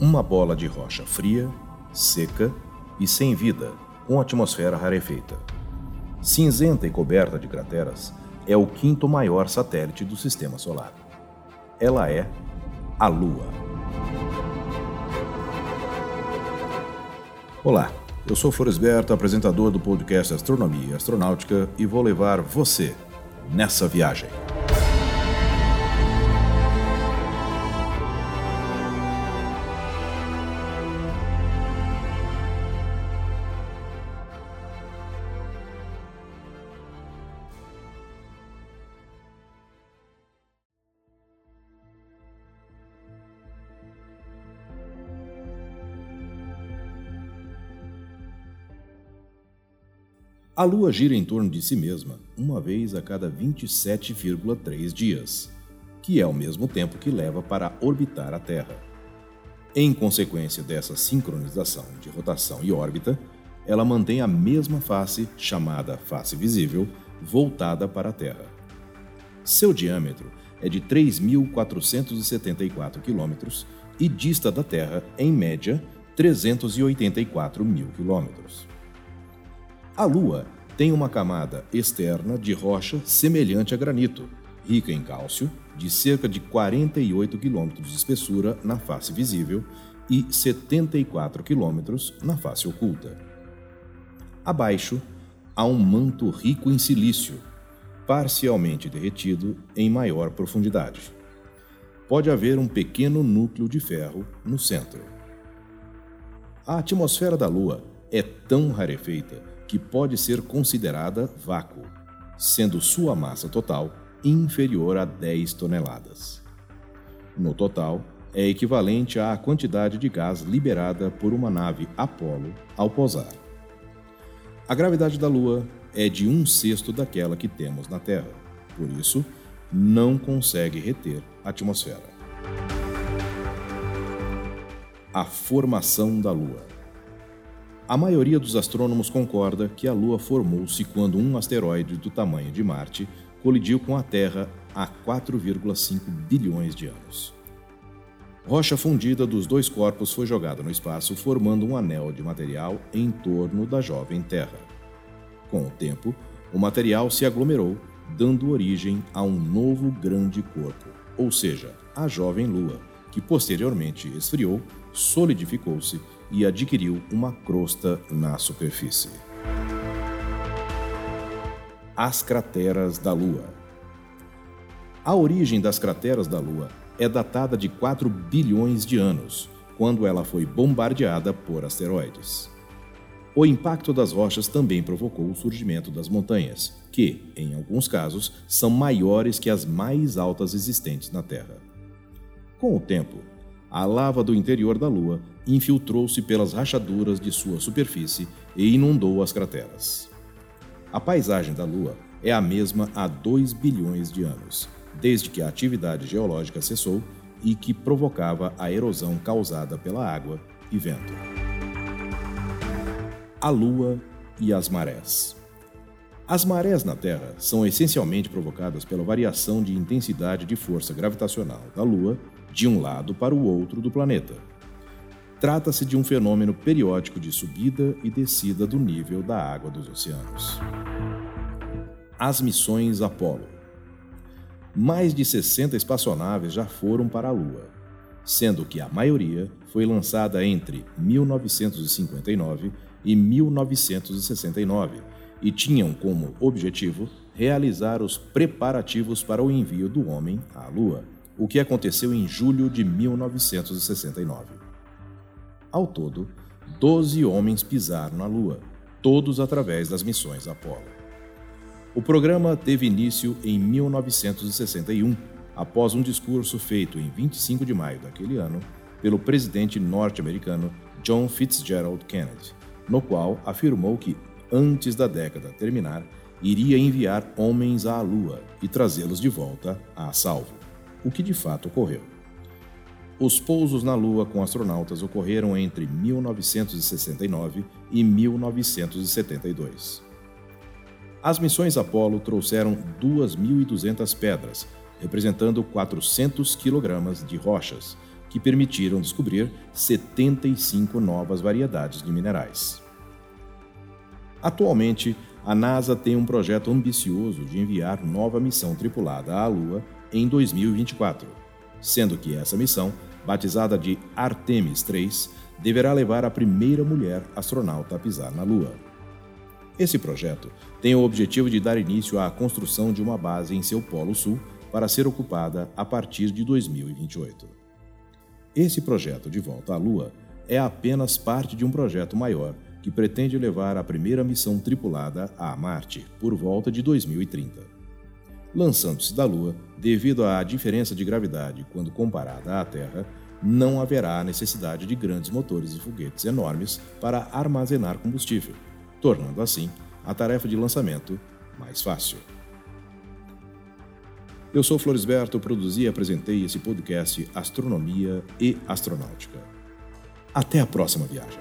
uma bola de rocha fria, seca e sem vida, com atmosfera rarefeita. Cinzenta e coberta de crateras, é o quinto maior satélite do sistema solar. Ela é a Lua. Olá, eu sou Floresberto, apresentador do podcast Astronomia e Astronáutica, e vou levar você nessa viagem. A Lua gira em torno de si mesma uma vez a cada 27,3 dias, que é o mesmo tempo que leva para orbitar a Terra. Em consequência dessa sincronização de rotação e órbita, ela mantém a mesma face, chamada face visível, voltada para a Terra. Seu diâmetro é de 3.474 km e dista da Terra, em média, 384 mil quilômetros. A Lua tem uma camada externa de rocha semelhante a granito, rica em cálcio, de cerca de 48 km de espessura na face visível e 74 km na face oculta. Abaixo, há um manto rico em silício, parcialmente derretido em maior profundidade. Pode haver um pequeno núcleo de ferro no centro. A atmosfera da Lua é tão rarefeita que pode ser considerada vácuo, sendo sua massa total inferior a 10 toneladas. No total, é equivalente à quantidade de gás liberada por uma nave Apollo ao pousar. A gravidade da Lua é de um sexto daquela que temos na Terra, por isso, não consegue reter a atmosfera. A formação da Lua. A maioria dos astrônomos concorda que a Lua formou-se quando um asteroide do tamanho de Marte colidiu com a Terra há 4,5 bilhões de anos. Rocha fundida dos dois corpos foi jogada no espaço, formando um anel de material em torno da jovem Terra. Com o tempo, o material se aglomerou, dando origem a um novo grande corpo, ou seja, a jovem Lua, que posteriormente esfriou, solidificou-se e adquiriu uma crosta na superfície. As crateras da Lua. A origem das crateras da Lua é datada de 4 bilhões de anos, quando ela foi bombardeada por asteroides. O impacto das rochas também provocou o surgimento das montanhas, que, em alguns casos, são maiores que as mais altas existentes na Terra. Com o tempo, a lava do interior da Lua infiltrou-se pelas rachaduras de sua superfície e inundou as crateras. A paisagem da Lua é a mesma há 2 bilhões de anos, desde que a atividade geológica cessou e que provocava a erosão causada pela água e vento. A Lua e as marés. As marés na Terra são essencialmente provocadas pela variação de intensidade de força gravitacional da Lua de um lado para o outro do planeta. Trata-se de um fenômeno periódico de subida e descida do nível da água dos oceanos. As missões Apollo. Mais de 60 espaçonaves já foram para a Lua, sendo que a maioria foi lançada entre 1959 e 1969 e tinham como objetivo realizar os preparativos para o envio do homem à Lua o que aconteceu em julho de 1969. Ao todo, 12 homens pisaram na Lua, todos através das missões Apollo. O programa teve início em 1961, após um discurso feito em 25 de maio daquele ano pelo presidente norte-americano John Fitzgerald Kennedy, no qual afirmou que, antes da década terminar, iria enviar homens à Lua e trazê-los de volta a salvo o que de fato ocorreu. Os pousos na Lua com astronautas ocorreram entre 1969 e 1972. As missões Apollo trouxeram 2.200 pedras, representando 400 quilogramas de rochas, que permitiram descobrir 75 novas variedades de minerais. Atualmente, a NASA tem um projeto ambicioso de enviar nova missão tripulada à Lua em 2024, sendo que essa missão, batizada de Artemis 3, deverá levar a primeira mulher astronauta a pisar na Lua. Esse projeto tem o objetivo de dar início à construção de uma base em seu Polo Sul para ser ocupada a partir de 2028. Esse projeto de volta à Lua é apenas parte de um projeto maior que pretende levar a primeira missão tripulada a Marte por volta de 2030. Lançando-se da Lua, devido à diferença de gravidade quando comparada à Terra, não haverá necessidade de grandes motores e foguetes enormes para armazenar combustível tornando assim a tarefa de lançamento mais fácil. Eu sou Floresberto, produzi e apresentei esse podcast Astronomia e Astronáutica. Até a próxima viagem.